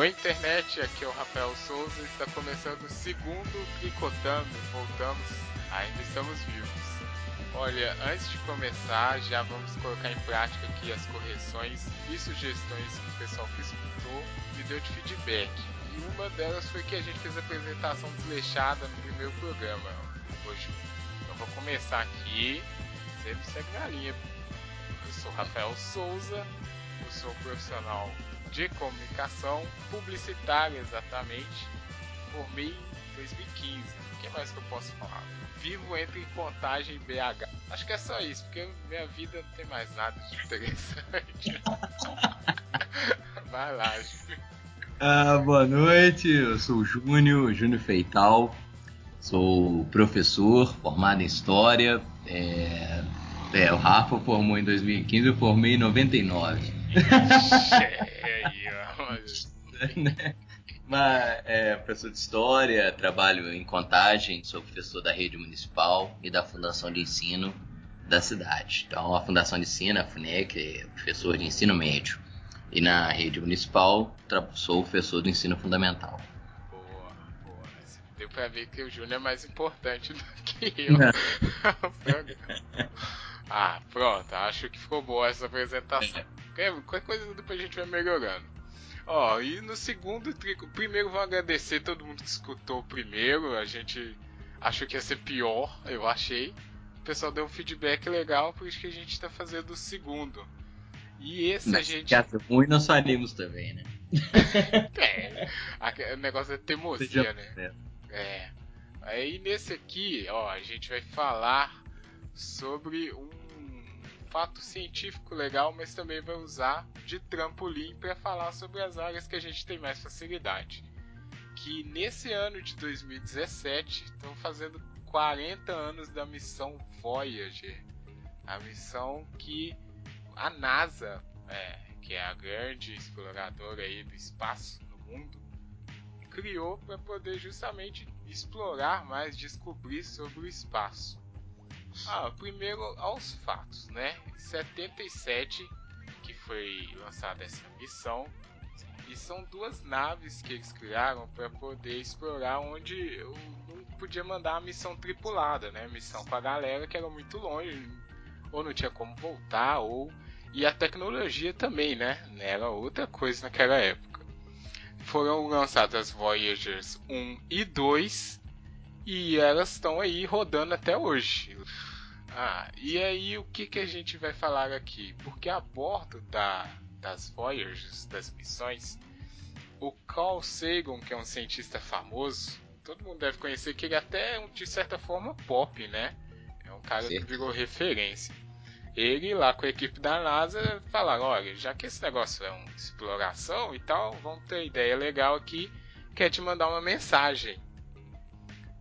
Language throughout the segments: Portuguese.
Oi internet, aqui é o Rafael Souza, está começando o segundo Tricotando, voltamos, ainda estamos vivos. Olha, antes de começar, já vamos colocar em prática aqui as correções e sugestões que o pessoal que escutou me deu de feedback. E uma delas foi que a gente fez a apresentação desleixada no primeiro programa hoje. Então vou começar aqui, sempre segue na linha. Eu sou Rafael Souza, eu sou profissional de comunicação publicitária exatamente. Formei em 2015. O que mais que eu posso falar? Vivo entre Contagem e BH. Acho que é só isso, porque minha vida não tem mais nada de interessante. Vai lá, Júnior. Ah, boa noite, eu sou o Júnior, Júnior Feital. Sou professor, formado em História. É, é, o Rafa formou em 2015, eu formei em 99. Mas, é, professor de História, trabalho em Contagem, sou professor da rede municipal e da Fundação de Ensino da cidade. Então, a Fundação de Ensino, a FUNEC, é professor de ensino médio. E na rede municipal, sou professor do ensino fundamental. Boa, boa. Deu pra ver que o Júnior é mais importante do que eu. ah, pronto. Acho que ficou boa essa apresentação. É. Qualquer coisa depois a gente vai melhorando. Ó, e no segundo trico, primeiro vou agradecer todo mundo que escutou o primeiro. A gente achou que ia ser pior, eu achei. O pessoal deu um feedback legal, por isso que a gente tá fazendo o segundo. E esse Mas a gente. É ruim, nós faríamos também, né? é. O negócio é teimosia, né? É. Aí nesse aqui, ó, a gente vai falar sobre um fato científico legal, mas também vai usar de trampolim para falar sobre as áreas que a gente tem mais facilidade. Que nesse ano de 2017 estão fazendo 40 anos da missão Voyager, a missão que a NASA, é, que é a grande exploradora aí do espaço no mundo, criou para poder justamente explorar mais, descobrir sobre o espaço. Ah, primeiro aos fatos, né? Em 77 que foi lançada essa missão e são duas naves que eles criaram para poder explorar onde eu não podia mandar a missão tripulada, né? Missão com a galera que era muito longe, ou não tinha como voltar, ou e a tecnologia também, né? Era outra coisa naquela época. Foram lançadas as Voyagers 1 e 2 e elas estão aí rodando até hoje. Ah, e aí o que, que a gente vai falar aqui? Porque a bordo da, das Voyagers, das missões, o Carl Sagan, que é um cientista famoso, todo mundo deve conhecer que ele até é de certa forma pop, né? É um cara certo. que virou referência. Ele lá com a equipe da NASA falaram, olha, já que esse negócio é uma exploração e tal, vamos ter ideia legal aqui, quer te mandar uma mensagem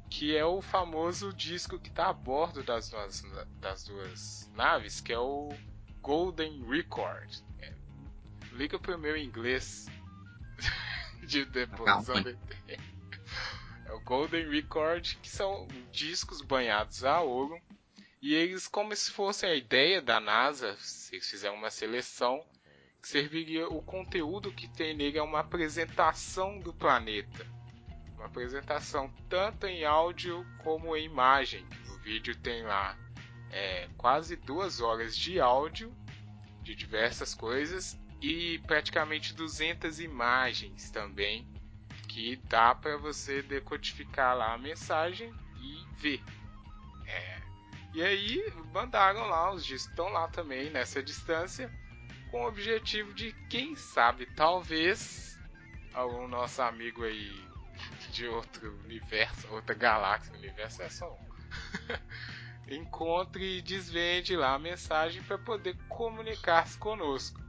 que é o famoso disco que está a bordo das duas, das duas naves, que é o Golden Record. É, liga pro meu inglês de deposição de... É o Golden Record, que são discos banhados a ouro. E eles, como se fosse a ideia da NASA, se eles fizerem uma seleção, que serviria o conteúdo que tem nele é uma apresentação do planeta uma apresentação tanto em áudio como em imagem. O vídeo tem lá é, quase duas horas de áudio de diversas coisas e praticamente 200 imagens também que dá para você decodificar lá a mensagem e ver. É. E aí mandaram lá, os discos estão lá também nessa distância, com o objetivo de, quem sabe, talvez algum nosso amigo aí de outro universo, outra galáxia, universo é só um. Encontre e desvende lá a mensagem para poder comunicar-se conosco.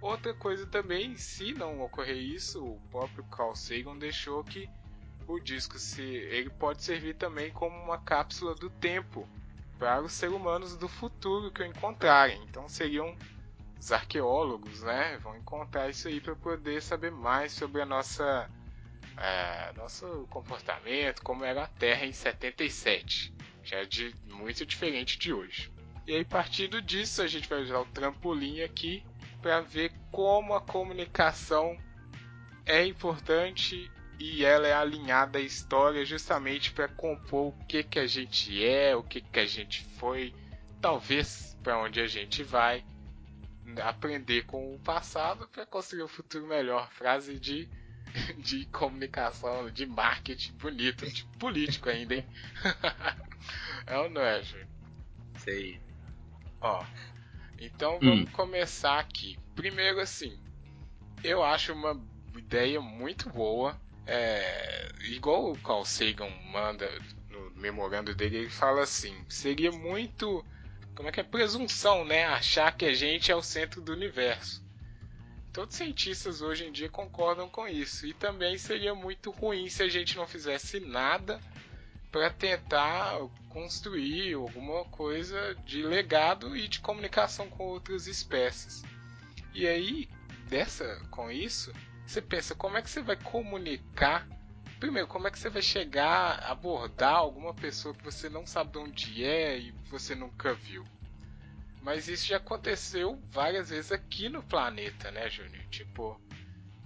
Outra coisa também, se não ocorrer isso, o próprio Carl Sagan deixou que o disco se ele pode servir também como uma cápsula do tempo para os seres humanos do futuro que o encontrarem. Então seriam os arqueólogos, né? Vão encontrar isso aí para poder saber mais sobre a nossa é, nosso comportamento, como era a Terra em 77. Já é de, muito diferente de hoje. E aí, partindo disso, a gente vai usar o trampolim aqui para ver como a comunicação é importante e ela é alinhada à história justamente para compor o que que a gente é, o que que a gente foi, talvez para onde a gente vai, aprender com o passado para construir um futuro melhor. Frase de de comunicação, de marketing bonito, de político ainda, hein? é ou não é, Júnior? Sei. Ó, então vamos hum. começar aqui. Primeiro, assim, eu acho uma ideia muito boa. É, igual o Carl Sagan manda no memorando dele, ele fala assim: seria muito. Como é que é? Presunção, né? Achar que a gente é o centro do universo. Todos os cientistas hoje em dia concordam com isso. E também seria muito ruim se a gente não fizesse nada para tentar construir alguma coisa de legado e de comunicação com outras espécies. E aí, dessa com isso, você pensa como é que você vai comunicar? Primeiro, como é que você vai chegar a abordar alguma pessoa que você não sabe de onde é e você nunca viu? Mas isso já aconteceu várias vezes aqui no planeta, né, Júnior? Tipo,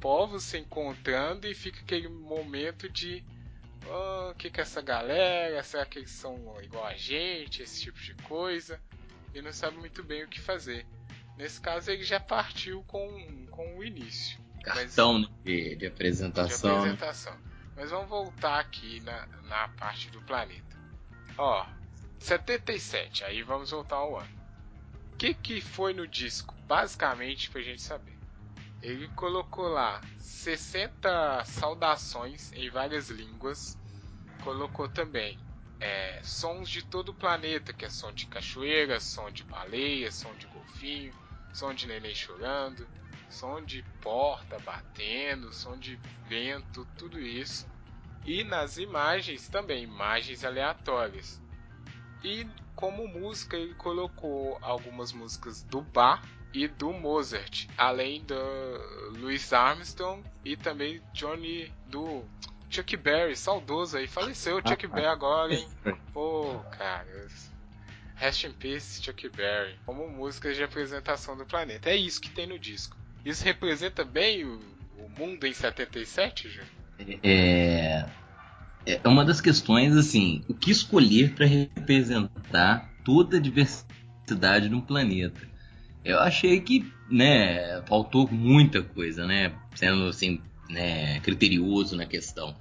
povos se encontrando e fica aquele momento de oh, o que, que é essa galera? Será que eles são igual a gente? Esse tipo de coisa. E não sabe muito bem o que fazer. Nesse caso, ele já partiu com, com o início. Cartão Mas, de, de, apresentação. De apresentação. Mas vamos voltar aqui na, na parte do planeta. Ó, 77. Aí vamos voltar ao ano. Que, que foi no disco? Basicamente, pra gente saber. Ele colocou lá 60 saudações em várias línguas. Colocou também é, sons de todo o planeta, que é som de cachoeira, som de baleia, som de golfinho, som de neném chorando, som de porta batendo, som de vento, tudo isso. E nas imagens também, imagens aleatórias. E como música ele colocou algumas músicas do Bach e do Mozart, além do Louis Armstrong e também Johnny do Chuck Berry, saudoso aí, faleceu o Chuck Berry agora, hein? Pô, cara, Rest in Peace, Chuck Berry, como músicas de apresentação do planeta. É isso que tem no disco. Isso representa bem o, o mundo em 77, Ju? É, é uma das questões, assim, o que escolher para representar toda a diversidade no planeta. Eu achei que, né, faltou muita coisa, né, sendo assim, né, criterioso na questão,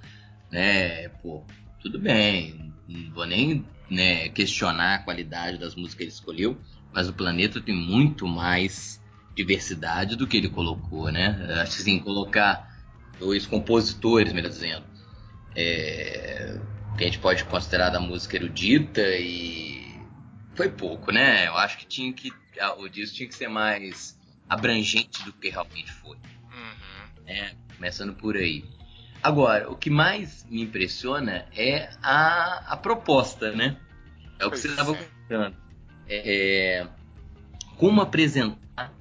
né, pô, tudo bem, não vou nem, né, questionar a qualidade das músicas que ele escolheu, mas o planeta tem muito mais diversidade do que ele colocou, né? Acho assim, colocar dois compositores, melhor dizendo, é, que a gente pode considerar da música erudita e foi pouco, né? Eu acho que tinha que o disco tinha que ser mais abrangente do que realmente foi. Uhum. É, começando por aí. Agora, o que mais me impressiona é a, a proposta, né? É o que pois você estava é. contando. É, como apresentar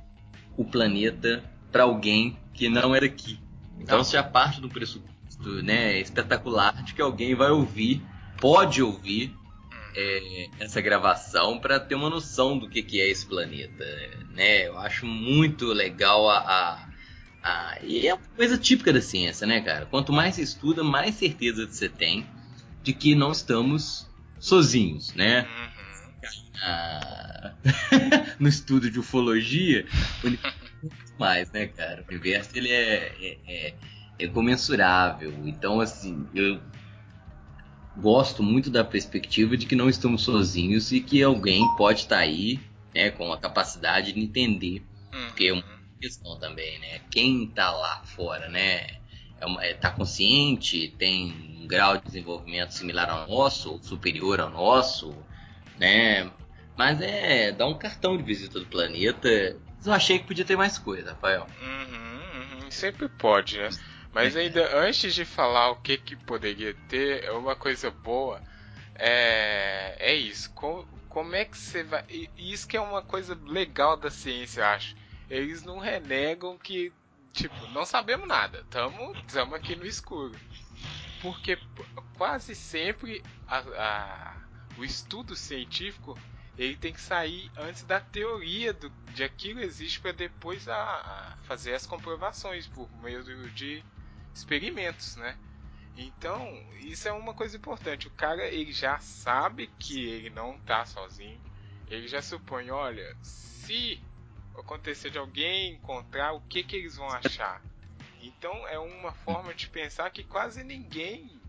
o planeta para alguém que não era aqui. Então, você já parte do pressuposto né, espetacular de que alguém vai ouvir, pode ouvir é, essa gravação para ter uma noção do que, que é esse planeta. Né? Eu acho muito legal a, a, a, E é uma coisa típica da ciência, né, cara? Quanto mais você estuda, mais certeza você tem de que não estamos sozinhos, né? Ah, no estudo de ufologia, mais, né, cara? O universo ele é, é, é, é comensurável. Então, assim, eu gosto muito da perspectiva de que não estamos sozinhos e que alguém pode estar tá aí, né, com a capacidade de entender, uhum. porque é uma questão também, né? Quem está lá fora, né? É uma, é, tá consciente, tem um grau de desenvolvimento similar ao nosso, ou superior ao nosso, né? Mas é, dá um cartão de visita do planeta. Eu achei que podia ter mais coisa, Rafael. Uhum, uhum. Sempre pode, né? Mas ainda antes de falar o que, que poderia ter, é uma coisa boa é, é isso. Com, como é que você vai. Isso que é uma coisa legal da ciência, eu acho. Eles não renegam que, tipo, não sabemos nada. Estamos aqui no escuro. Porque quase sempre a, a, o estudo científico ele tem que sair antes da teoria do, de aquilo existe para depois a, a, fazer as comprovações por meio de experimentos, né? Então, isso é uma coisa importante. O cara ele já sabe que ele não tá sozinho. Ele já supõe, olha, se acontecer de alguém encontrar, o que que eles vão achar? Então é uma forma de pensar que quase ninguém.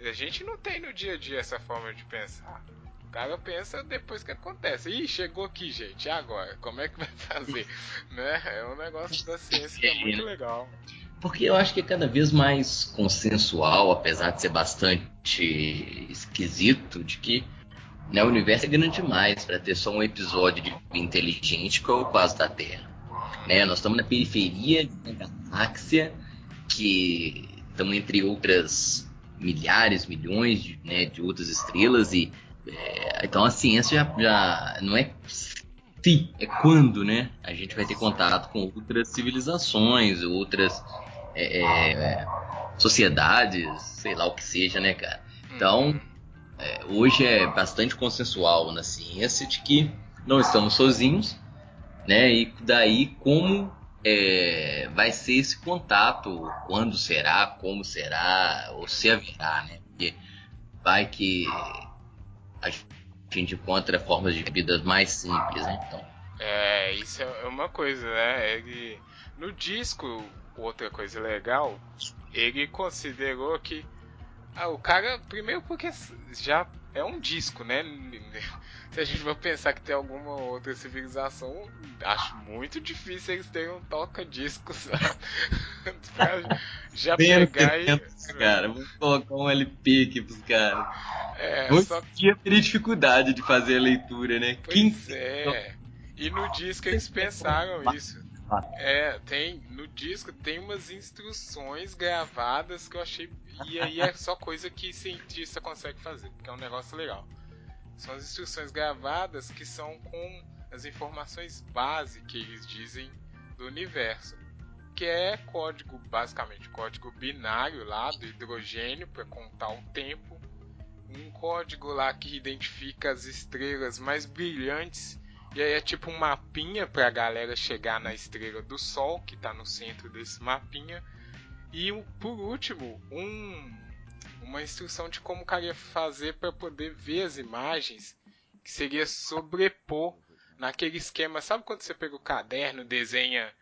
A gente não tem no dia a dia essa forma de pensar. O cara pensa depois que acontece. Ih, chegou aqui, gente. E agora? Como é que vai fazer? né? É um negócio da ciência que é muito legal. Porque eu acho que é cada vez mais consensual, apesar de ser bastante esquisito, de que né, o universo é grande demais para ter só um episódio de inteligente que é o quase da Terra. Né? Nós estamos na periferia uma galáxia que estamos entre outras milhares, milhões de, né, de outras estrelas e é, então a ciência já, já não é se, é quando, né? A gente vai ter contato com outras civilizações, outras é, é, sociedades, sei lá o que seja, né, cara? Então, uhum. é, hoje é bastante consensual na ciência de que não estamos sozinhos, né? E daí como é, vai ser esse contato, quando será, como será, ou se haverá, né? Porque vai que a gente encontra formas de vida mais simples, né? Então. É, isso é uma coisa, né? Ele, no disco, outra coisa legal, ele considerou que ah, o cara, primeiro porque já é um disco, né? Se a gente for pensar que tem alguma outra civilização, acho muito difícil eles terem um toca-discos pra já Bem pegar e. Cara, vamos colocar um LP aqui pros caras. É, Hoje só... dia teria dificuldade de fazer a leitura, né? Pois é. E no disco eles pensaram isso. É, tem. No disco tem umas instruções gravadas que eu achei. E aí é só coisa que cientista consegue fazer, porque é um negócio legal. São as instruções gravadas que são com as informações base que eles dizem do universo. Que é código, basicamente, código binário lá do hidrogênio para contar o tempo. Um código lá que identifica as estrelas mais brilhantes e aí é tipo um mapinha pra galera chegar na estrela do Sol, que tá no centro desse mapinha. E por último, um, uma instrução de como o cara ia fazer para poder ver as imagens, que seria sobrepor naquele esquema. Sabe quando você pega o caderno, desenha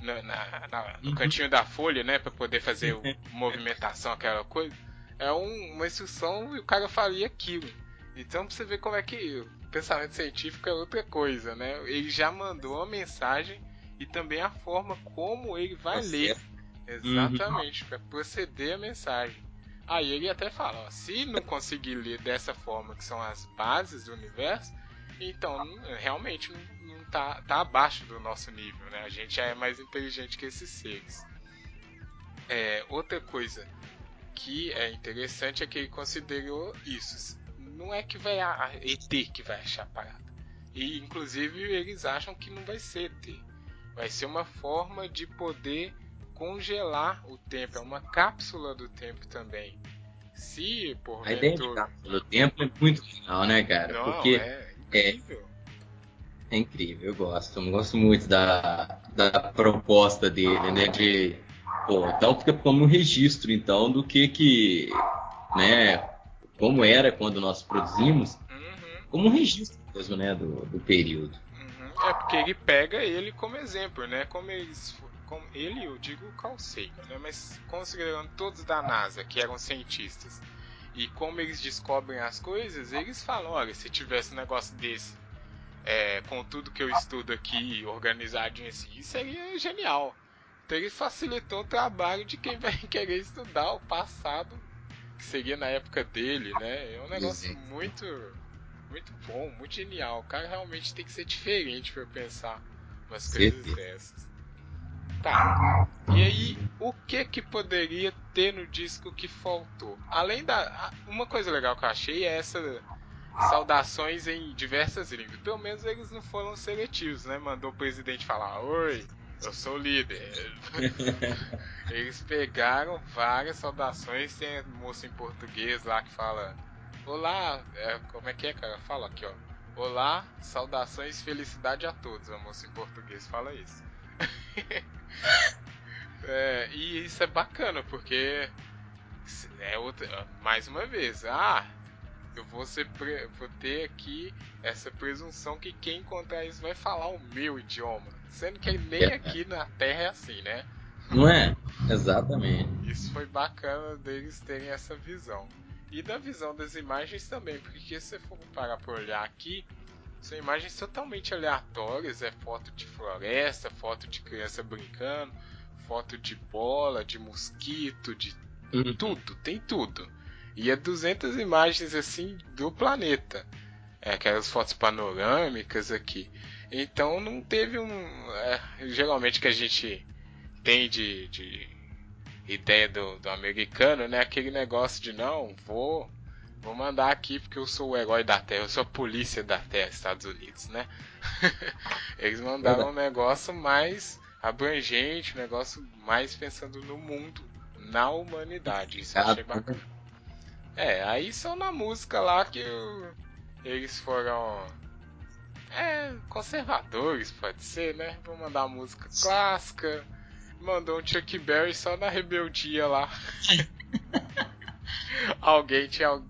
na, na, na, no uhum. cantinho da folha, né, para poder fazer o, movimentação, aquela coisa? É um, uma instrução e o cara faria aquilo. Então pra você ver como é que pensamento científico é outra coisa, né? Ele já mandou a mensagem e também a forma como ele vai tá ler. Exatamente, uhum. para proceder a mensagem. Aí ele até fala, ó, se não conseguir ler dessa forma, que são as bases do universo, então realmente não, não tá, tá abaixo do nosso nível, né? A gente já é mais inteligente que esses seres. É, outra coisa que é interessante é que ele considerou isso não é que vai a, ET que vai achar a parada. E inclusive eles acham que não vai ser ET. Vai ser uma forma de poder congelar o tempo, é uma cápsula do tempo também. Se por A ideia de cápsula do tempo é muito legal, né, cara? Não, Porque é incrível. É, é incrível, eu gosto. Eu gosto muito da, da proposta dele, né? De pô, então fica como um registro então do que que né como era quando nós produzimos, uhum. como um registro mesmo, né, do, do período. Uhum. É porque ele pega ele como exemplo, né, como eles, como ele, eu digo Carl Sagan, né, mas considerando todos da NASA que eram cientistas e como eles descobrem as coisas, eles falam, olha, se tivesse um negócio desse é, com tudo que eu estudo aqui organizadinho assim, seria genial. Então ele facilitou o trabalho de quem vai querer estudar o passado que seria na época dele, né? É um negócio muito muito bom, muito genial. O cara realmente tem que ser diferente para pensar umas coisas dessas. Tá. E aí, o que que poderia ter no disco que faltou? Além da uma coisa legal que eu achei é essa saudações em diversas línguas. Pelo menos eles não foram seletivos, né? Mandou o presidente falar: "Oi, eu sou o líder. Eles pegaram várias saudações, tem moço em português lá que fala. Olá, é, como é que é, cara? Fala aqui, ó. Olá, saudações, felicidade a todos. A moça em português fala isso. É, e isso é bacana, porque é outra, mais uma vez, ah, eu vou, ser vou ter aqui essa presunção que quem encontrar isso vai falar o meu idioma. Sendo que nem é. aqui na Terra é assim, né? Não é? Exatamente. Isso foi bacana deles terem essa visão. E da visão das imagens também, porque se você for parar para olhar aqui, são imagens totalmente aleatórias, é foto de floresta, foto de criança brincando, foto de bola, de mosquito, de uhum. tudo, tem tudo. E é 200 imagens assim do planeta. É, aquelas fotos panorâmicas aqui. Então não teve um. É, geralmente que a gente tem de, de ideia do, do, americano, né? Aquele negócio de não, vou. Vou mandar aqui porque eu sou o herói da Terra, eu sou a polícia da Terra, Estados Unidos, né? Eles mandaram um negócio mais abrangente, um negócio mais pensando no mundo, na humanidade. Isso eu achei bacana. É, aí só na música lá que eu, eles foram é, conservadores, pode ser, né? Vou mandar música clássica. Mandou um Chuck Berry só na rebeldia lá. alguém tinha.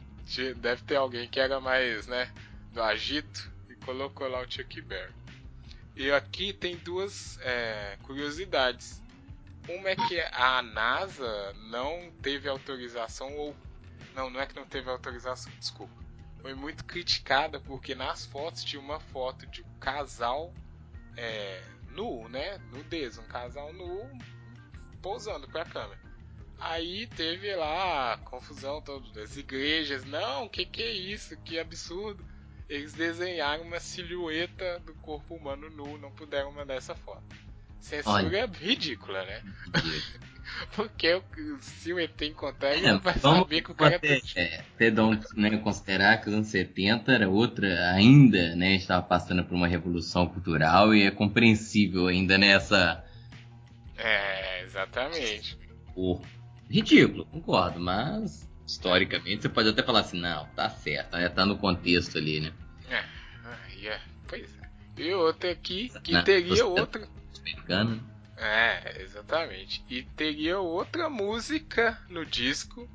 Deve ter alguém que era mais, né? Do agito e colocou lá o Chuck Berry. E aqui tem duas é, curiosidades. Uma é que a NASA não teve autorização ou. Não, não é que não teve autorização, desculpa foi muito criticada porque nas fotos tinha uma foto de um casal é, nu, né? Nudez, um casal nu pousando para a câmera. Aí teve lá confusão toda das igrejas. Não, que que é isso? Que absurdo. Eles desenharam uma silhueta do corpo humano nu, não puderam mandar essa foto. Censura Olha. ridícula, né? Porque se o ET encontrar, ele é, vai saber que o cara até, é, perdão, né, considerar que os anos 70 era outra, ainda, né, estava passando por uma revolução cultural e é compreensível ainda nessa... É, exatamente. Por... Ridículo, concordo, mas historicamente você pode até falar assim, não, tá certo, né, tá no contexto ali, né? É, é pois é. E outra aqui, que não, teria outra... É, exatamente. E teria outra música no disco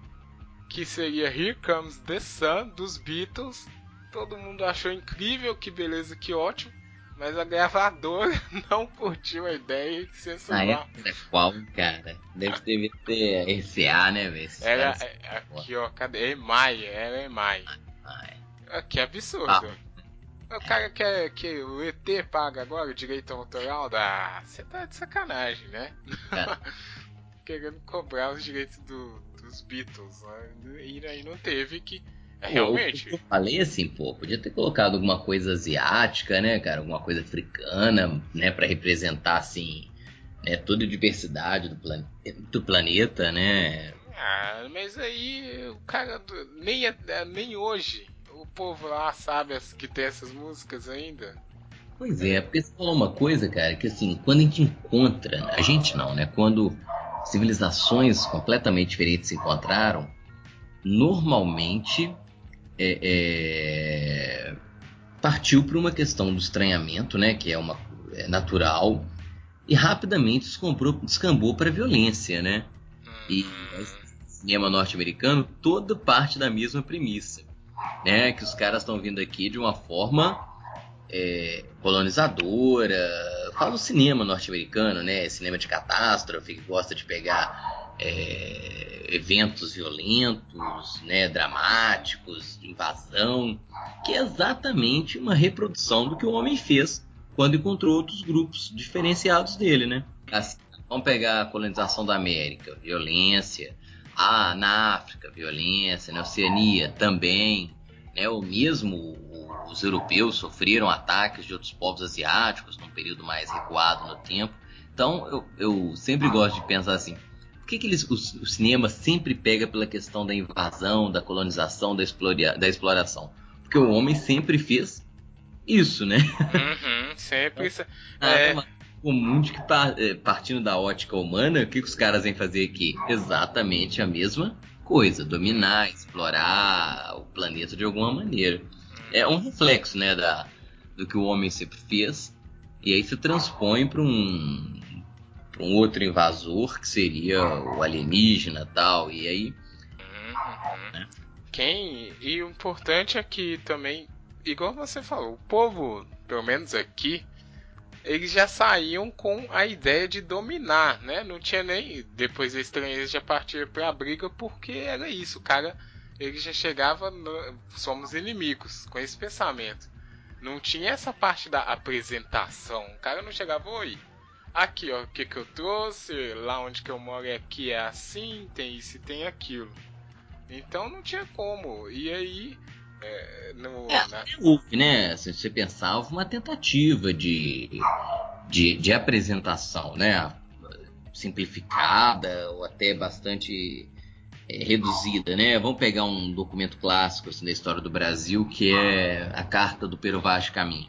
que seria Here Comes the Sun dos Beatles. Todo mundo achou incrível, que beleza, que ótimo. Mas a gravadora não curtiu a ideia de censurar. Ah, é? Qual, cara? Deve ter, ter RCA, né, velho? Era, é, aqui, ó, cadê? EMAI, era EMAI. Ah, é. Que absurdo. Ah. O cara quer que o ET paga agora o direito autoral da. Você tá de sacanagem, né? É. Querendo cobrar os direitos do, dos Beatles. Né? E aí não teve que. É, realmente. Eu falei assim, pô, podia ter colocado alguma coisa asiática, né, cara? Alguma coisa africana, né, para representar, assim, né, toda a diversidade do, plan do planeta, né? Ah, mas aí o cara nem, é, nem hoje povo lá sabe que tem essas músicas ainda? Pois é, porque você falou uma coisa, cara, que assim, quando a gente encontra, a gente não, né? Quando civilizações completamente diferentes se encontraram, normalmente é, é, partiu para uma questão do estranhamento, né? Que é uma é natural, e rapidamente descambou, descambou para violência, né? E o cinema norte-americano, toda parte da mesma premissa né? Que os caras estão vindo aqui de uma forma é, colonizadora. Fala o cinema norte-americano, né? Cinema de catástrofe, que gosta de pegar é, eventos violentos, né? Dramáticos, invasão, que é exatamente uma reprodução do que o homem fez quando encontrou outros grupos diferenciados dele, né? Assim, vamos pegar a colonização da América, violência. Ah, na África, violência, na Oceania também, né? Ou mesmo os europeus sofreram ataques de outros povos asiáticos num período mais recuado no tempo. Então eu, eu sempre gosto de pensar assim: por que, que eles, o, o, cinema sempre pega pela questão da invasão, da colonização, da, explora, da exploração? Porque o homem sempre fez isso, né? Uhum, sempre isso. É, comum de que é, partindo da ótica humana, o que, que os caras vêm fazer aqui? Exatamente a mesma coisa, dominar, explorar o planeta de alguma maneira. É um reflexo, né, da, do que o homem sempre fez, e aí se transpõe para um um outro invasor que seria o alienígena tal e aí uhum. né? quem e o importante é que também igual você falou o povo pelo menos aqui eles já saíam com a ideia de dominar, né? Não tinha nem depois da estranheza já para a briga porque era isso, o cara ele já chegava no, somos inimigos com esse pensamento. Não tinha essa parte da apresentação. O cara não chegava, oi, aqui ó, o que que eu trouxe, lá onde que eu moro é aqui é assim, tem isso e tem aquilo. Então não tinha como. E aí. É, no, é, na... houve, né? Se você pensar, houve uma tentativa de, de, de apresentação, né? Simplificada ou até bastante é, reduzida, né? Vamos pegar um documento clássico assim, da história do Brasil, que é a Carta do Pero Vaz de Caminho.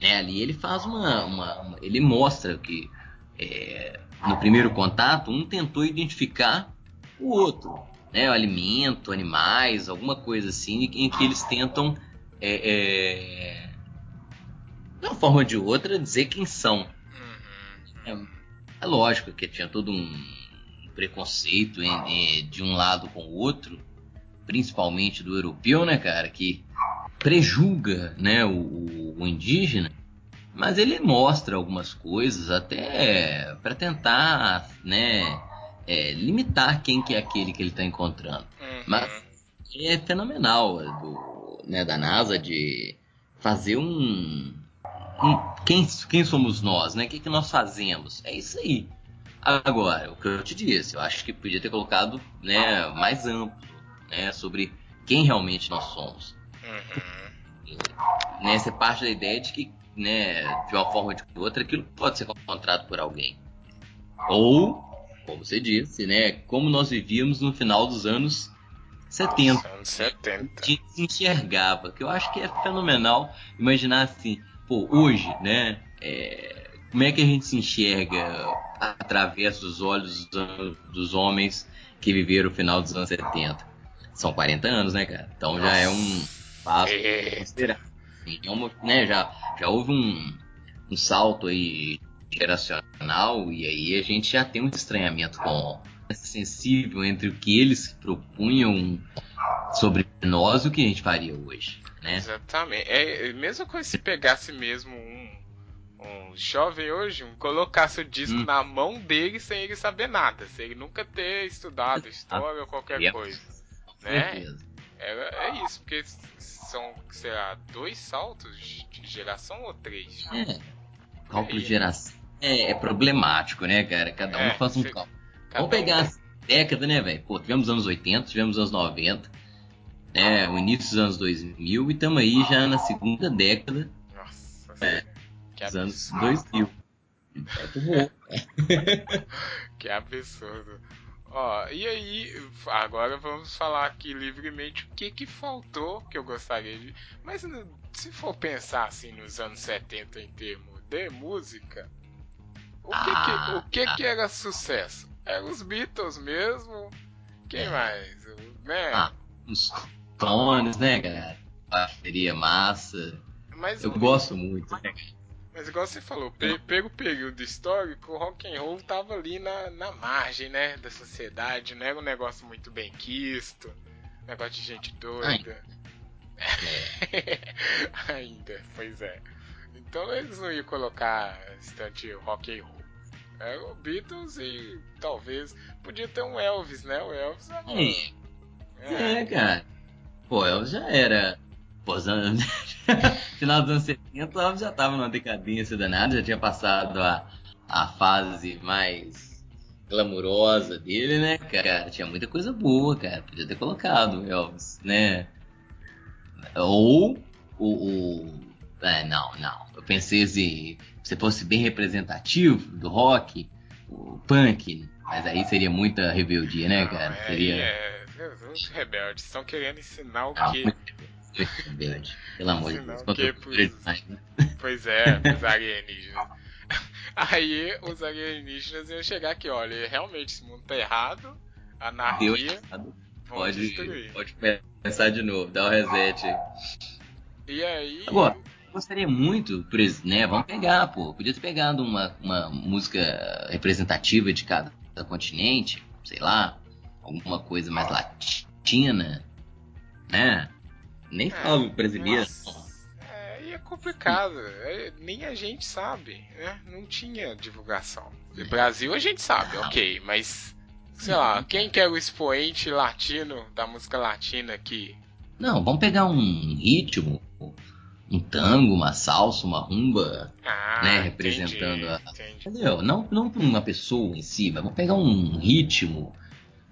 É, ali ele faz uma, uma, uma ele mostra que é, no primeiro contato um tentou identificar o outro, né? Alimento, animais, alguma coisa assim, em que eles tentam é, é, de uma forma ou de outra dizer quem são. Uhum. É, é lógico que tinha todo um preconceito em, em, de um lado com o outro, principalmente do europeu, né, cara, que prejulga, né, o, o indígena, mas ele mostra algumas coisas até para tentar, né, é, limitar quem que é aquele que ele está encontrando. Uhum. Mas é fenomenal do, né, da NASA de fazer um, um, quem, quem somos nós, né? O que, que nós fazemos? É isso aí. Agora, o que eu te disse, eu acho que podia ter colocado né, mais amplo né, sobre quem realmente nós somos. Uhum. Né, essa é parte da ideia de que, né, de uma forma ou de outra, aquilo pode ser encontrado por alguém. Ou, como você disse, né, como nós vivíamos no final dos anos 70. Anos 70. A gente se enxergava, que eu acho que é fenomenal imaginar assim, pô, hoje, né, é, como é que a gente se enxerga através dos olhos dos homens que viveram o final dos anos 70. São 40 anos, né, cara? Então já é um passo considerável. Então, né, já, já houve um, um salto aí geracional e aí a gente já tem um estranhamento com sensível entre o que eles propunham sobre nós e o que a gente faria hoje, né? Exatamente. É, mesma coisa se pegasse mesmo um um jovem hoje um, colocasse o disco hum. na mão dele sem ele saber nada, sem ele nunca ter estudado história ou qualquer yep. coisa. Né? É, é isso, porque são, sei lá, dois saltos de geração ou três? É. Cálculo de geração é, é, problemático, né, cara? Cada um é, faz um cálculo. Vamos pegar um... a década, né, velho? Pô, tivemos anos 80, tivemos anos 90, né? O início dos anos 2000 e estamos aí já na segunda década. Nossa, é, que Os anos 2000. que absurdo. Ó, e aí, agora vamos falar aqui livremente o que que faltou que eu gostaria de. Mas se for pensar assim nos anos 70 em termos de música, o que, ah, que, o que, que era sucesso? Eram os Beatles mesmo? Quem é. mais? Né? Ah, os Tones, né, cara? Bateria massa. Mas eu gosto muito, né? Mas igual você falou, pe pego o período histórico, o rock and roll tava ali na, na margem, né, da sociedade, não era um negócio muito bem quisto, negócio de gente doida. Ainda, pois é. Então eles não iam colocar estante rock and. Era o Beatles e talvez podia ter um Elvis, né? O Elvis era. É, é cara. Pô, Elvis já era Pô, final dos anos 70 ela já tava numa decadência danada, já tinha passado a, a fase mais glamurosa dele, né, cara? Tinha muita coisa boa, cara. Podia ter colocado Elvis, né? Ou o. o... É, não, não. Eu pensei assim, se fosse bem representativo do rock, o punk, mas aí seria muita rebeldia, né, cara? Não, é, seria. É, os rebeldes estão querendo ensinar o quê? Verde. Pelo amor de Deus. Que pros... Pois é, os alienígenas. Aí os alienígenas iam chegar aqui, olha, realmente esse mundo tá errado, anarquia. Pode, pode começar de novo, dá o um reset E aí. Agora, gostaria muito, né? Vamos pegar, pô. Podia ter pegado uma, uma música representativa de cada continente, sei lá, alguma coisa mais latina, né? Nem é, falo brasileiro. é, é complicado. É, nem a gente sabe, né? Não tinha divulgação. No Brasil a gente sabe, ok, mas sei lá, quem que é o expoente latino da música latina aqui? Não, vamos pegar um ritmo, um tango, uma salsa, uma rumba, ah, né, representando entendi, a. Entendi. Entendeu? Não, não uma pessoa em si, mas vamos pegar um ritmo,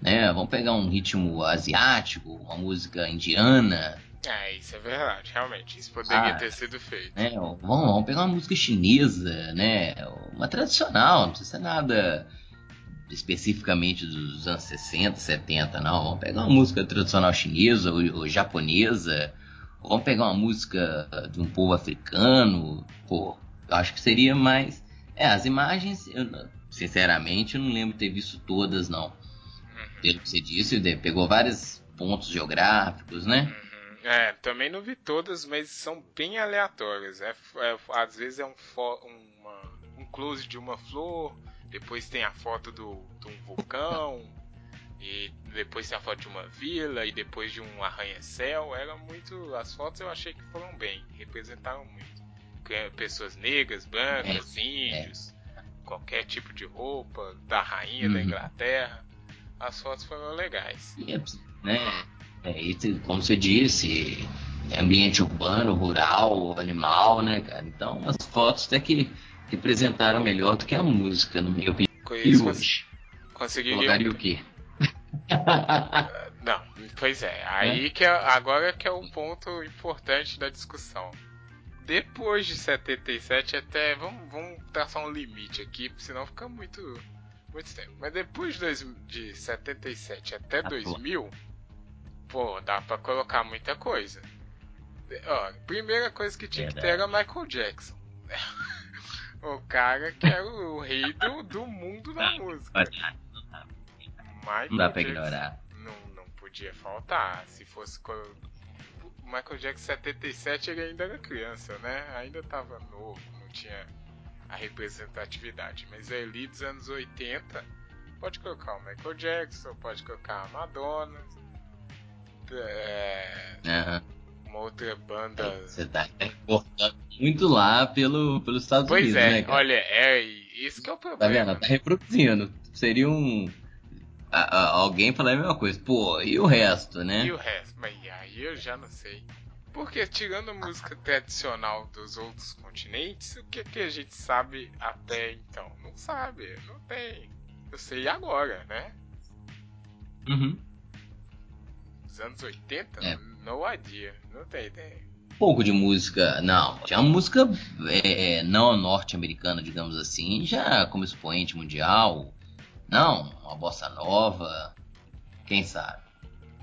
né? Vamos pegar um ritmo asiático, uma música indiana. É, isso é verdade, realmente. Isso poderia ah, ter sido feito. Né, vamos, vamos pegar uma música chinesa, né? Uma tradicional, não precisa ser nada especificamente dos anos 60, 70, não. Vamos pegar uma música tradicional chinesa ou, ou japonesa. Vamos pegar uma música de um povo africano. Pô, eu acho que seria mais. É, as imagens, eu, sinceramente, eu não lembro de ter visto todas, não. Uhum. Pelo que você disse, pegou vários pontos geográficos, né? Uhum. É, também não vi todas, mas são bem aleatórias. É, é às vezes é um, uma, um close de uma flor, depois tem a foto do, de um vulcão. E depois tem a foto de uma vila. E depois de um arranha-céu. Era muito. As fotos eu achei que foram bem. Representaram muito. Pessoas negras, brancas, é, índios. É. Qualquer tipo de roupa. Da rainha uhum. da Inglaterra. As fotos foram legais. É, né? É, como você disse, ambiente urbano, rural, animal, né, cara? Então as fotos até que representaram melhor do que a música, no meu opinião. E hoje? Conseguiria... Colocaria o quê? Não, pois é. Aí é? que é, agora que é o ponto importante da discussão. Depois de 77 até vamos, vamos traçar um limite aqui, senão fica muito muito tempo. Mas depois de, de 77 até ah, 2000, pô, dá para colocar muita coisa. Ó, primeira coisa que tinha que ter era Michael Jackson. O cara que é o rei do, do mundo da música. Michael não dá pra ignorar. Não, não podia faltar. Se fosse. O Michael Jackson 77 ele ainda era criança, né? Ainda tava novo, não tinha a representatividade. Mas ali dos anos 80, pode colocar o Michael Jackson, pode colocar a Madonna. É, uhum uma outra banda. Você tá importando muito lá pelo, pelos Estados pois Unidos, é, né? Pois é, olha, é isso que é o problema. Tá vendo? Tá reproduzindo. Seria um. A, a, alguém falar a mesma coisa. Pô, e o resto, né? E o resto? Mas aí eu já não sei. Porque tirando a música tradicional dos outros continentes, o que, que a gente sabe até então? Não sabe, não tem. Eu sei agora, né? Uhum. Dos anos 80? É. No idea. Não tem ideia. Pouco de música. Não, tinha uma música é, é, não norte-americana, digamos assim, já como expoente mundial. Não, uma bossa nova. Quem sabe?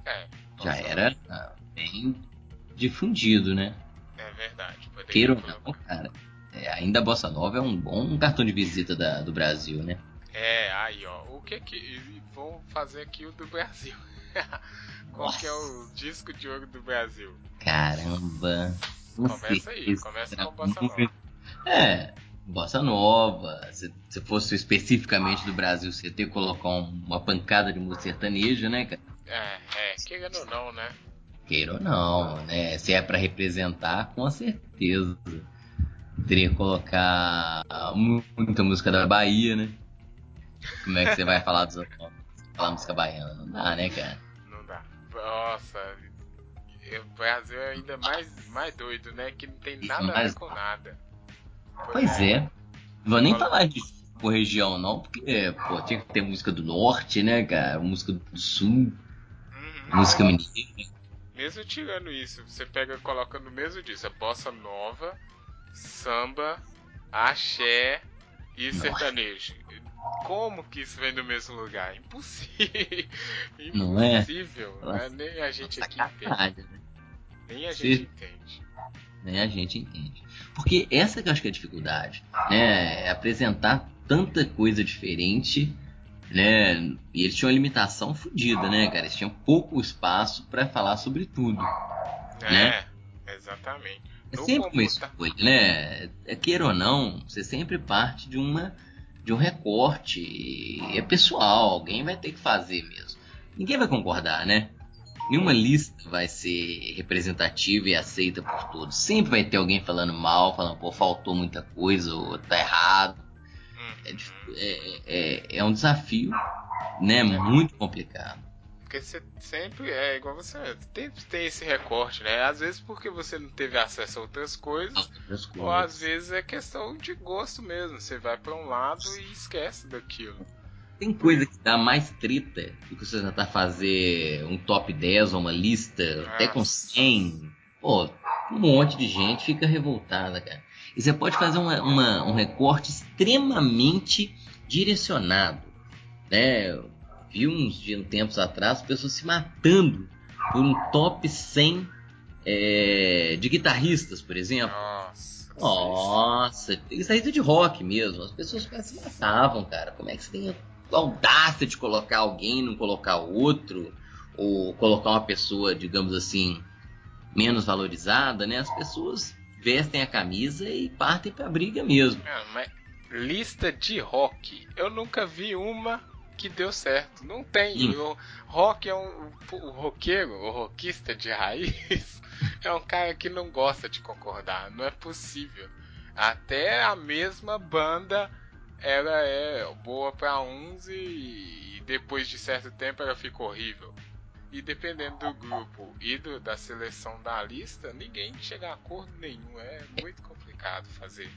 É. Já era ah, bem difundido, né? É verdade. Queira ou não, cara. É, ainda a bossa nova é um bom cartão de visita da, do Brasil, né? É, aí ó. O que que. Vou fazer aqui o do Brasil. Qual que é o disco de ouro do Brasil? Caramba. Começa aí, começa com Bossa Nova. É, Bossa Nova. Se, se fosse especificamente do Brasil, você ter que colocar uma pancada de música sertaneja, né, cara? É, é, queira ou não, né? Queira ou não, né? Se é para representar, com certeza. Teria que colocar muita música da Bahia, né? Como é que você vai falar dos outros? Falar música baiana? Não dá, né, cara? Nossa, o Brasil é ainda mais, mais doido, né? Que não tem nada a ver com nada. Pois é. é. Não vou nem falar de por região, não, porque, pô, tinha que ter música do norte, né, cara? Música do sul. Uhum. Música mineira. Mesmo tirando isso, você pega e coloca no mesmo disso, a bossa nova, samba, axé e Nossa. sertanejo. Como que isso vem do mesmo lugar? Impossível. Não é? Impossível. Né? Nem a gente aqui entende. Né? Nem a gente entende. Nem a gente entende. Porque essa que eu acho que é a dificuldade, né? É apresentar tanta coisa diferente, né? E eles tinham uma limitação fodida, né, cara? Eles tinham pouco espaço para falar sobre tudo. É, né? exatamente. É sempre uma escolha, né? É, queira ou não, você sempre parte de uma de um recorte. É pessoal, alguém vai ter que fazer mesmo. Ninguém vai concordar, né? Nenhuma lista vai ser representativa e aceita por todos. Sempre vai ter alguém falando mal, falando, pô, faltou muita coisa, ou tá errado. É, é, é, é um desafio, né? Muito complicado. Porque você sempre é igual você, tem, tem esse recorte, né? Às vezes porque você não teve acesso a outras coisas, outras coisas. ou às vezes é questão de gosto mesmo. Você vai para um lado e esquece daquilo. Tem coisa que dá mais treta do que você tentar fazer um top 10 ou uma lista, Nossa. até com 100. Pô, um monte de gente fica revoltada, cara. E você pode fazer uma, uma, um recorte extremamente direcionado. Né? Vi uns tempos atrás pessoas se matando por um top 100 é, de guitarristas, por exemplo. Nossa. Nossa, guitarrista de rock mesmo. As pessoas se matavam, cara. Como é que você tem audácia de colocar alguém, não colocar outro, ou colocar uma pessoa, digamos assim, menos valorizada, né? As pessoas vestem a camisa e partem pra briga mesmo. É, mas lista de rock, eu nunca vi uma que deu certo. Não tem. O rock é um. O roqueiro, o rockista de raiz, é um cara que não gosta de concordar. Não é possível. Até a mesma banda ela é boa para uns e, depois de certo tempo ela fica horrível. E dependendo do grupo e do, da seleção da lista, ninguém chega a acordo nenhum. É muito complicado fazer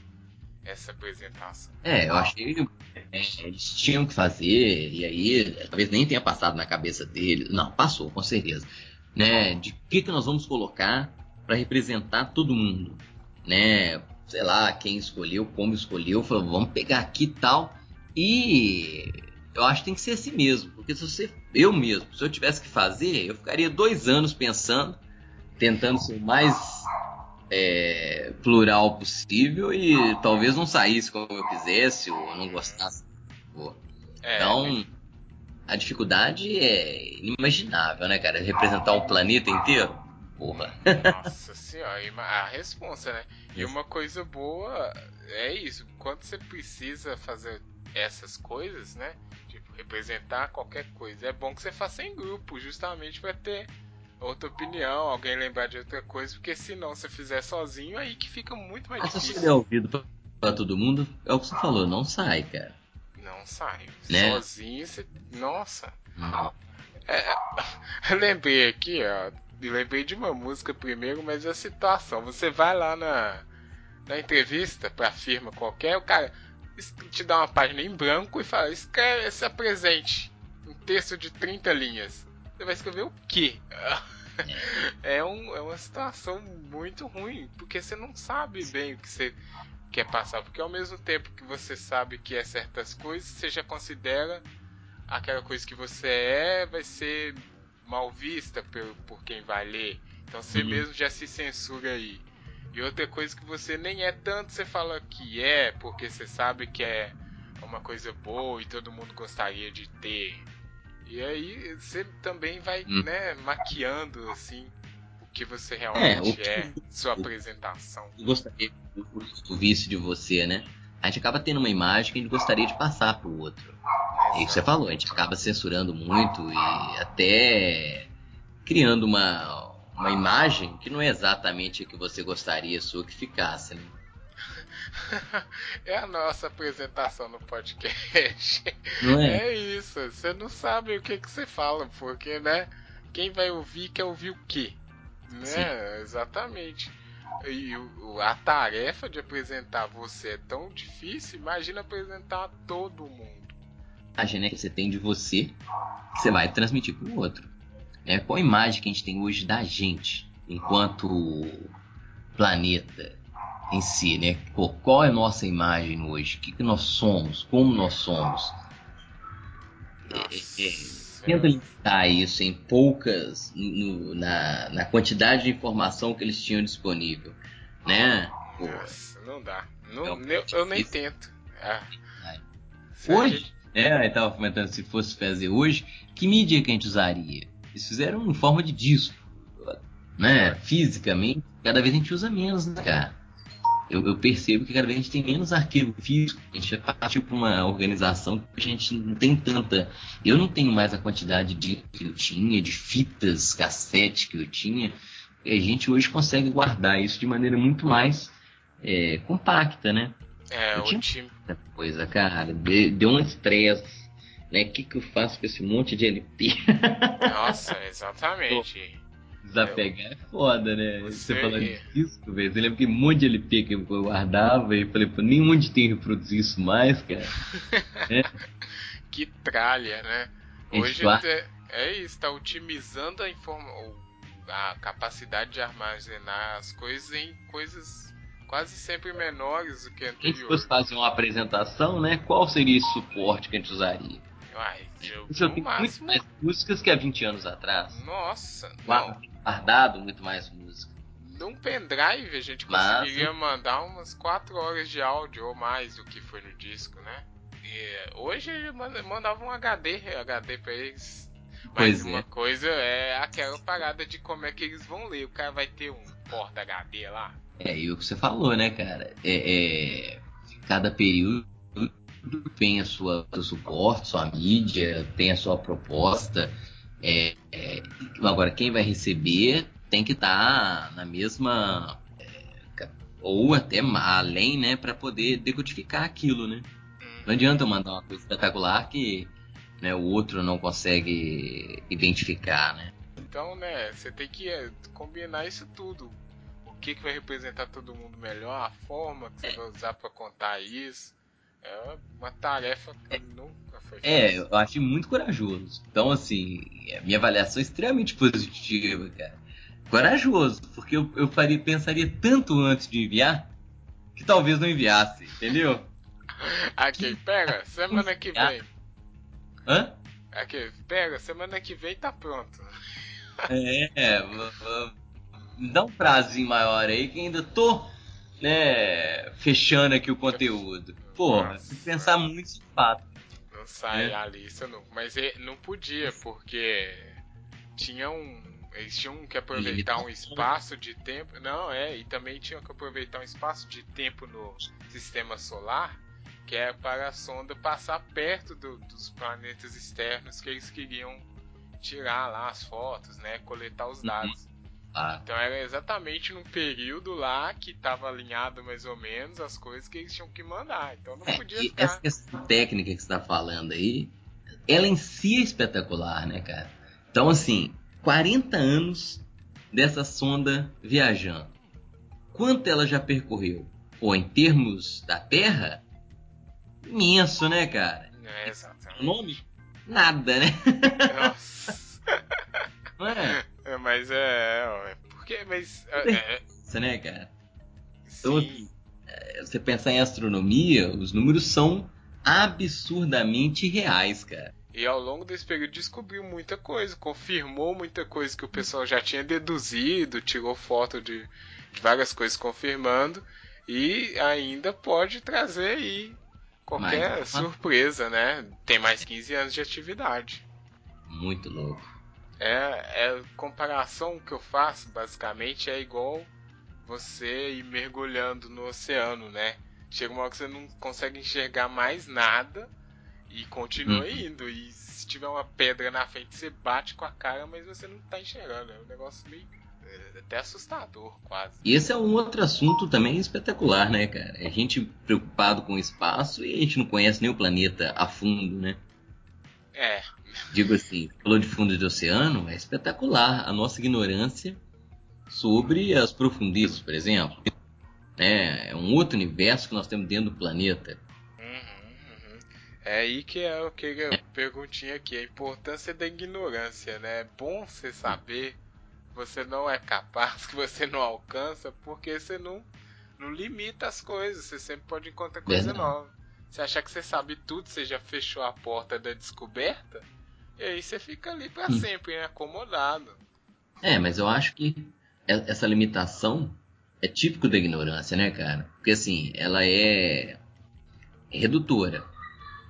essa apresentação. É, eu achei que eles tinham que fazer, e aí talvez nem tenha passado na cabeça deles. Não, passou, com certeza. Né, de que, que nós vamos colocar para representar todo mundo, né? Sei lá, quem escolheu, como escolheu, falou, vamos pegar aqui e tal. E eu acho que tem que ser assim mesmo, porque se você, eu mesmo, se eu tivesse que fazer, eu ficaria dois anos pensando, tentando ser o mais é, plural possível e talvez não saísse como eu quisesse ou não gostasse. É, então, a dificuldade é inimaginável, né, cara? Representar um planeta inteiro porra. Nossa senhora, a responsa, né? E uma coisa boa é isso, quando você precisa fazer essas coisas, né? Tipo, representar qualquer coisa, é bom que você faça em grupo, justamente para ter outra opinião, alguém lembrar de outra coisa, porque se não você fizer sozinho, aí que fica muito mais difícil. Se você der ouvido pra, pra todo mundo, é o que você falou, não sai, cara. Não sai. Né? Sozinho você. Nossa. É, eu lembrei aqui, ó, lembrei de uma música primeiro, mas é a situação. Você vai lá na, na entrevista pra firma qualquer, o cara te dá uma página em branco e fala: escreve, se apresente. Um texto de 30 linhas. Você vai escrever o quê? é, um, é uma situação muito ruim, porque você não sabe bem o que você quer passar. Porque ao mesmo tempo que você sabe que é certas coisas, você já considera aquela coisa que você é, vai ser mal vista por, por quem vai ler. Então você mesmo já se censura aí. E outra coisa que você nem é tanto, você fala que é, porque você sabe que é uma coisa boa e todo mundo gostaria de ter. E aí você também vai, hum. né, maquiando assim o que você realmente é, é sua apresentação. Eu gostaria do vício de você, né? A gente acaba tendo uma imagem que a gente gostaria de passar pro outro. É isso que você falou, a gente acaba censurando muito e até criando uma, uma imagem que não é exatamente a que você gostaria sua que ficasse, né? é a nossa apresentação no podcast. Não é? é isso. Você não sabe o que, que você fala, porque, né? Quem vai ouvir quer ouvir o quê? Né? Sim. Exatamente. E a tarefa de apresentar você é tão difícil, imagina apresentar a todo mundo imagem né, que você tem de você que você vai transmitir para o outro. É, qual a imagem que a gente tem hoje da gente enquanto planeta em si, né? Qual é a nossa imagem hoje? O que, que nós somos? Como nós somos? É, é, tenta limitar isso em poucas, no, na, na quantidade de informação que eles tinham disponível, né? Nossa, não dá. Não, eu, eu, nem tento. Ah. Hoje, é, eu tava comentando se fosse fazer hoje, que mídia que a gente usaria? Eles fizeram em forma de disco. né? Fisicamente, cada vez a gente usa menos, né, cara? Eu, eu, percebo que cada vez a gente tem menos arquivo físico. A gente é tipo uma organização que a gente não tem tanta. Eu não tenho mais a quantidade de que eu tinha, de fitas, cassete que eu tinha. E a gente hoje consegue guardar isso de maneira muito mais é, compacta, né? É, eu o time. Coisa, cara, deu um estresse. Né? O que, que eu faço com esse monte de LP? Nossa, exatamente. Desapegar é foda, né? Você, Você falando disso, velho. Você lembra que um monte de LP que eu guardava e falei, pô, nenhum tem reproduzir isso mais, cara. é. Que tralha, né? Hoje é, é isso, tá otimizando a informação a capacidade de armazenar as coisas em coisas quase sempre menores do que anterior. Se a gente fosse fazer uma apresentação, né? Qual seria esse suporte que a gente usaria? Uai, eu, eu tenho máximo... muito mais músicas que há 20 anos atrás. Nossa, Guardado muito mais música. Num pendrive a gente conseguiria Mas... mandar umas 4 horas de áudio ou mais do que foi no disco, né? E hoje mandava um HD, HD pra eles mas pois uma é. coisa é aquela parada de como é que eles vão ler. O cara vai ter um porta HD lá. É, e o que você falou, né, cara? É, é cada período tem a sua seu suporte, sua mídia, tem a sua proposta. É, é, agora, quem vai receber tem que estar tá na mesma. É, ou até além, né, para poder decodificar aquilo, né? Não adianta eu mandar uma coisa espetacular que né, o outro não consegue identificar, né? Então, né, você tem que é, combinar isso tudo. O que, que vai representar todo mundo melhor, a forma que você é. vai usar para contar isso. É uma tarefa que nunca foi é, fácil. É, eu achei muito corajoso. Então, assim, a minha avaliação é extremamente positiva, cara. Corajoso, porque eu, eu faria, pensaria tanto antes de enviar que talvez não enviasse, entendeu? Aqui, pega, semana que vem. Hã? Aqui, pega, semana que vem tá pronto. É, dá um prazo maior aí que ainda tô, né, fechando aqui o conteúdo. Porra, se pensar muito de fato. Não sai é. a lista não, mas não podia porque tinha um eles tinham que aproveitar um espaço de tempo. Não, é, e também tinham que aproveitar um espaço de tempo no sistema solar que é para a sonda passar perto do, dos planetas externos que eles queriam tirar lá as fotos, né, coletar os uhum. Ah. Então era exatamente num período lá que estava alinhado mais ou menos as coisas que eles tinham que mandar. Então não é, podia ficar... Essa questão técnica que você está falando aí, ela em si é espetacular, né, cara? Então assim, 40 anos dessa sonda viajando. Quanto ela já percorreu? Ou em termos da Terra, imenso, né, cara? É, exatamente. Nome? Nada, né? Nossa. Não é? É mas é, é. Porque, mas. É, é, Isso, né, cara? Então, assim, é, você pensar em astronomia, os números são absurdamente reais, cara. E ao longo desse período descobriu muita coisa, confirmou muita coisa que o pessoal já tinha deduzido, tirou foto de, de várias coisas confirmando e ainda pode trazer aí qualquer surpresa, né? Tem mais 15 anos de atividade. Muito louco. É, é comparação que eu faço basicamente é igual você ir mergulhando no oceano, né? Chega uma hora que você não consegue enxergar mais nada e continua uhum. indo. E se tiver uma pedra na frente, você bate com a cara, mas você não tá enxergando. É um negócio meio é até assustador, quase. E esse é um outro assunto também espetacular, né, cara? A gente preocupado com o espaço e a gente não conhece nem o planeta a fundo, né? É. Digo assim, falou de fundo de oceano, é espetacular a nossa ignorância sobre as profundezas, por exemplo. É, é um outro universo que nós temos dentro do planeta. Uhum, uhum. É aí que é o que a perguntinha aqui, a importância da ignorância, né? É bom você saber você não é capaz, que você não alcança, porque você não, não limita as coisas. Você sempre pode encontrar coisa é. nova. Você achar que você sabe tudo, você já fechou a porta da descoberta, e aí você fica ali para sempre, né, acomodado. É, mas eu acho que essa limitação é típico da ignorância, né, cara? Porque assim, ela é redutora.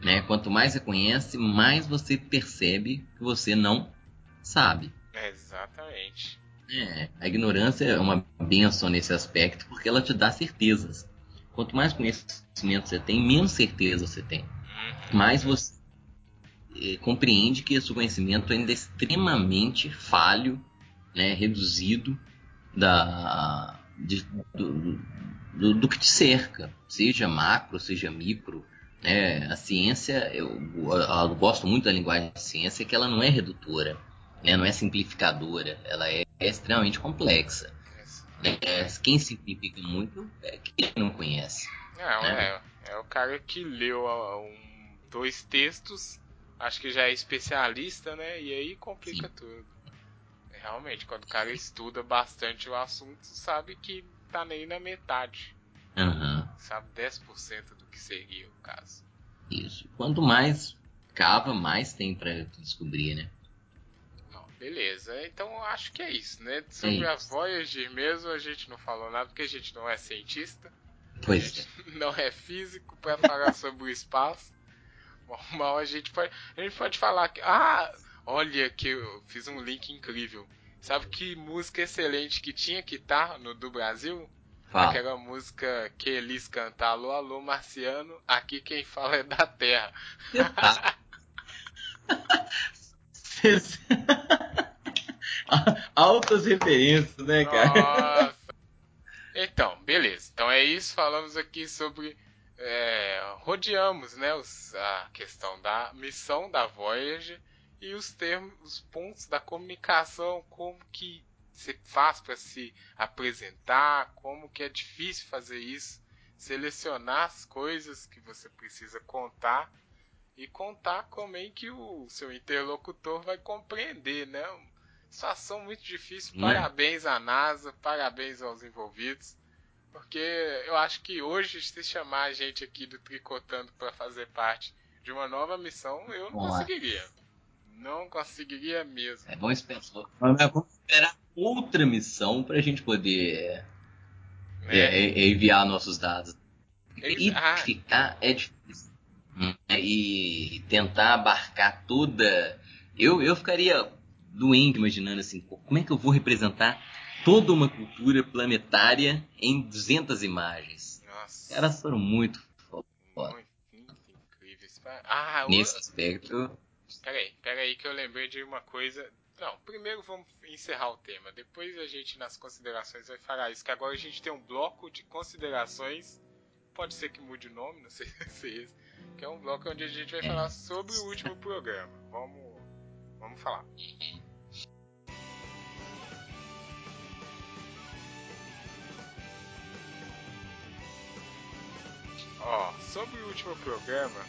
Né? Quanto mais você conhece, mais você percebe que você não sabe. Exatamente. É, a ignorância é uma benção nesse aspecto porque ela te dá certezas. Quanto mais conhecimento você tem, menos certeza você tem. Uhum. Mais você é, compreende que esse conhecimento ainda é extremamente falho, né, reduzido da, de, do, do, do, que te cerca, seja macro, seja micro. Né? A ciência, eu, eu, gosto muito da linguagem de ciência, que ela não é redutora, né? não é simplificadora, ela é, é extremamente complexa. Né? Quem simplifica muito é quem não conhece. Não, né? é, é o cara que leu um, dois textos, acho que já é especialista, né? E aí complica Sim. tudo. Realmente, quando o cara estuda bastante o assunto, sabe que tá nem na metade. Uhum. Sabe 10% do que seria o caso. Isso. Quanto mais cava, mais tem para descobrir, né? Não, beleza. Então acho que é isso, né? Sobre é a Voyager mesmo, a gente não falou nada porque a gente não é cientista. Pois é. Não é físico para falar sobre o espaço. Mal a gente pode. A gente pode falar que. Ah! Olha que eu fiz um link incrível. Sabe que música excelente que tinha que estar tá no do Brasil? Fala. Aquela música que eles cantam Alô, alô, Marciano, aqui quem fala é da Terra. Altas referências, né, cara? Nossa. Então, beleza. Então é isso. Falamos aqui sobre. É, rodeamos né, os, a questão da missão da Voyager e os termos, os pontos da comunicação, como que se faz para se apresentar, como que é difícil fazer isso, selecionar as coisas que você precisa contar e contar como é que o seu interlocutor vai compreender, né? Situação muito difícil. Né? Parabéns à NASA, parabéns aos envolvidos. Porque eu acho que hoje, se chamar a gente aqui do Tricotando para fazer parte de uma nova missão, eu não conseguiria. Não conseguiria mesmo. É bom esperar. Vamos esperar outra missão para a gente poder é. É, é, enviar nossos dados. Identificar ah. é difícil. Hum, e tentar abarcar toda. Eu, eu ficaria doente imaginando assim, como é que eu vou representar toda uma cultura planetária em 200 imagens. Nossa. Os caras foram muito foda. Muito, incríveis. Ah, Nesse aspecto. Peraí, peraí que eu lembrei de uma coisa. Não, primeiro vamos encerrar o tema. Depois a gente nas considerações vai falar isso. Que agora a gente tem um bloco de considerações. Pode ser que mude o nome, não sei se é esse. Que é um bloco onde a gente vai falar sobre o último programa. Vamos, vamos falar. Ó, sobre o último programa,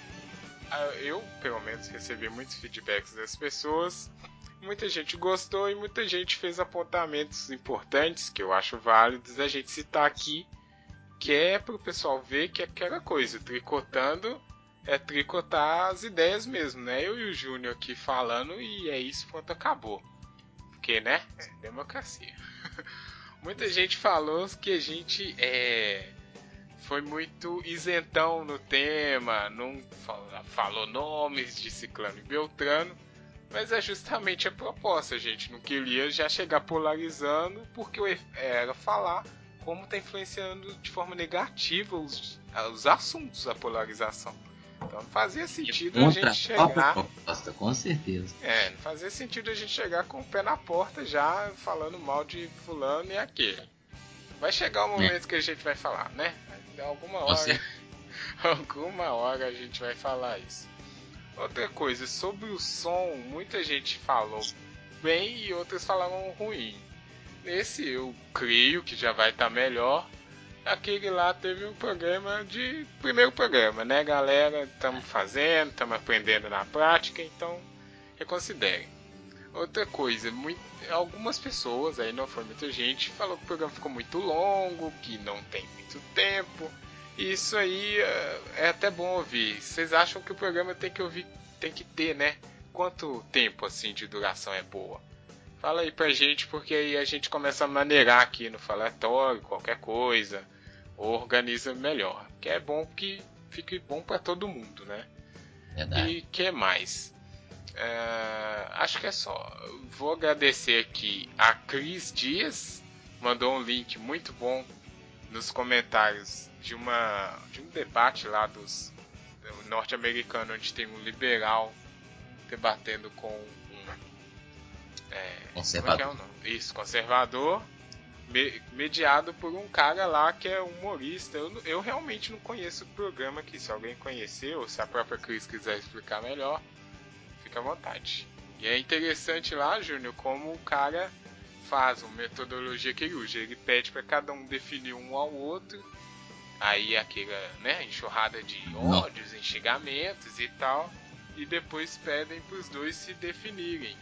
eu, pelo menos, recebi muitos feedbacks das pessoas. Muita gente gostou e muita gente fez apontamentos importantes que eu acho válidos a gente citar aqui, que é para o pessoal ver que é aquela coisa, tricotando é tricotar as ideias mesmo, né? Eu e o Júnior aqui falando e é isso, pronto, acabou. Porque, né? É democracia. Muita gente falou que a gente é foi muito isentão no tema, não falou nomes de Ciclano e Beltrano, mas é justamente a proposta, gente. Não queria já chegar polarizando, porque era falar como está influenciando de forma negativa os, os assuntos a polarização. Então não fazia sentido a gente chegar. Proposta, com certeza. É, não fazia sentido a gente chegar com o pé na porta já falando mal de fulano e aquele. Vai chegar o é. momento é. que a gente vai falar, né? Alguma hora. Você... alguma hora a gente vai falar isso. Outra coisa, sobre o som, muita gente falou bem e outras falaram ruim. Nesse eu creio que já vai estar tá melhor. Aquele lá teve um programa de. Primeiro programa, né, galera? Estamos fazendo, estamos aprendendo na prática, então reconsiderem. Outra coisa, muito, algumas pessoas, aí não foi muita gente, falou que o programa ficou muito longo, que não tem muito tempo. Isso aí é, é até bom ouvir. Vocês acham que o programa tem que ouvir, tem que ter, né? Quanto tempo assim de duração é boa? Fala aí pra gente, porque aí a gente começa a maneirar aqui no falatório, qualquer coisa, ou organiza melhor. Que é bom que fique bom para todo mundo, né? Verdade. E que mais? É, acho que é só. Vou agradecer aqui a Cris Dias, mandou um link muito bom nos comentários de uma de um debate lá dos norte-americano onde tem um liberal debatendo com um é, conservador. É, é Isso, conservador mediado por um cara lá que é humorista. Eu, eu realmente não conheço o programa aqui. Se alguém conhecer, ou se a própria Cris quiser explicar melhor, fica à vontade. E é interessante lá, Júnior, como o cara faz uma metodologia que ele usa. Ele pede para cada um definir um ao outro. Aí aquela né, enxurrada de ódios, xingamentos e tal. E depois pedem para os dois se definirem.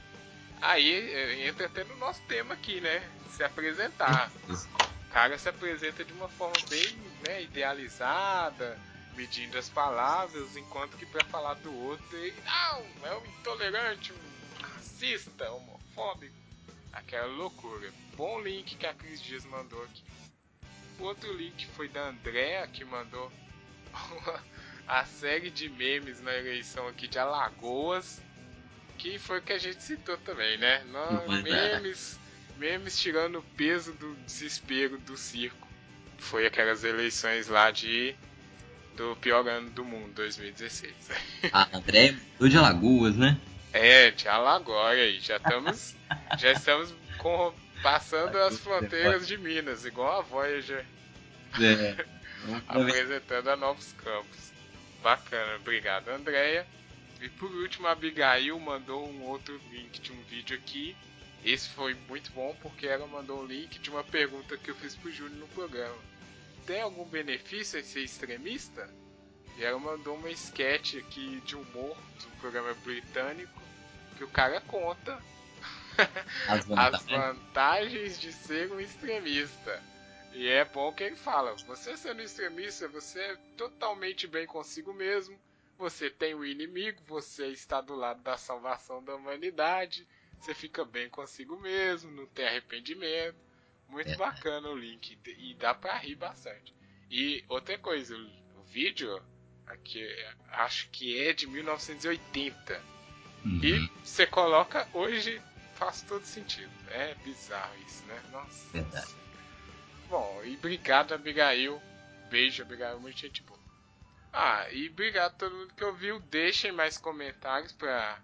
Aí eh, entra até no nosso tema aqui, né? Se apresentar. O cara se apresenta de uma forma bem né, idealizada, medindo as palavras, enquanto que para falar do outro, ele, não, é um intolerante, um racista, homofóbico. Aquela loucura. Bom link que a Cris Dias mandou aqui. O outro link foi da Andrea, que mandou a série de memes na eleição aqui de Alagoas que foi o que a gente citou também, né? Não, é. memes, memes tirando o peso do desespero do circo. Foi aquelas eleições lá de do pior ano do mundo, 2016. A André do de Alagoas, né? É, de Alagoas aí. Já estamos, já estamos com, passando as fronteiras de Minas, igual a Voyager. É. apresentando a novos campos. Bacana, obrigado, Andréia. E por último, a Abigail mandou um outro link de um vídeo aqui. Esse foi muito bom porque ela mandou um link de uma pergunta que eu fiz pro Júnior no programa. Tem algum benefício em ser extremista? E ela mandou uma sketch aqui de humor um programa britânico que o cara conta as vantagens, as vantagens de ser um extremista. E é bom que ele fala: você sendo extremista, você é totalmente bem consigo mesmo você tem o inimigo, você está do lado da salvação da humanidade, você fica bem consigo mesmo, não tem arrependimento. Muito é. bacana o link e dá pra rir bastante. E outra coisa, o vídeo aqui acho que é de 1980. Uhum. E você coloca hoje faz todo sentido. É bizarro isso, né? Nossa. Verdade. Bom, e obrigado, Abigail. Beijo, Abigail, muito gente boa. Ah, e obrigado a todo mundo que ouviu. Deixem mais comentários pra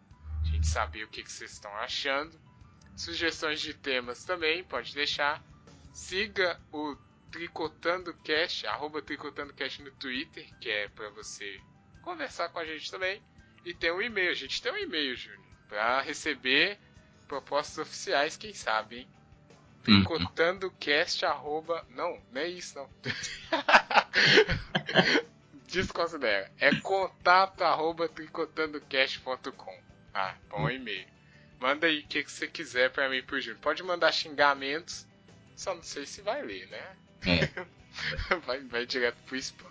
gente saber o que, que vocês estão achando. Sugestões de temas também, pode deixar. Siga o Tricotando Cash, arroba Tricotando Cash no Twitter, que é para você conversar com a gente também. E tem um e-mail, a gente tem um e-mail, Júnior, para receber propostas oficiais, quem sabe, hein? Uhum. Tricotandocast, arroba... Não, não é isso, não. desconsidera. É contato arroba tricotandocast.com. Ah, bom e-mail. Manda aí o que, que você quiser pra mim pro Júnior. Pode mandar xingamentos, só não sei se vai ler, né? É. vai, vai direto pro spam.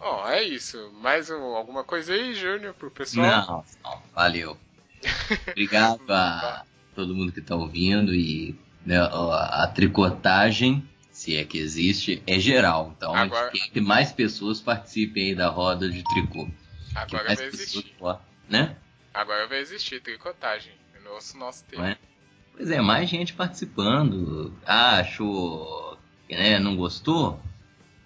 Ó, é isso. Mais um, alguma coisa aí, Júnior, pro pessoal? Não, não valeu. Obrigado a todo mundo que tá ouvindo e né, a, tricotagem se é que existe, é geral. Então Agora... que mais pessoas participem aí da roda de tricô. Agora vai existir. Pessoas, né? Agora vai existir tricotagem. Nosso, nosso tema. É? Pois é, mais gente participando. Ah, achou. Né, não gostou?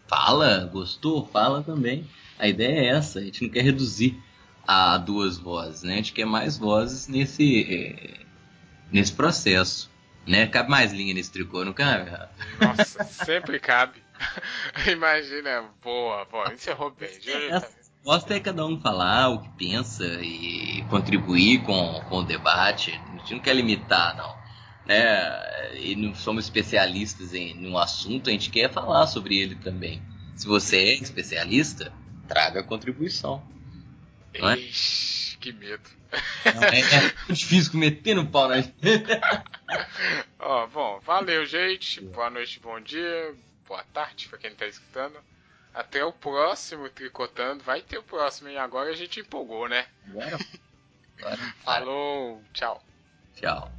Fala, gostou? Fala também. A ideia é essa, a gente não quer reduzir a duas vozes, né? A gente quer mais vozes nesse, eh, nesse processo. Né? Cabe mais linha nesse tricô, não cabe? Nossa, sempre cabe. Imagina, boa, boa, encerrou bem. Gosta é cada um falar o que pensa e contribuir com, com o debate. A gente não quer limitar, não. Né? E não somos especialistas em um assunto, a gente quer falar sobre ele também. Se você é especialista, traga contribuição. Não é? Ixi, que medo. Não, é, é difícil meter no pau na Ó, bom, valeu, gente. Boa noite, bom dia, boa tarde pra quem tá escutando. Até o próximo Tricotando. Vai ter o próximo, e agora a gente empolgou, né? Agora. Falou, tchau. Tchau.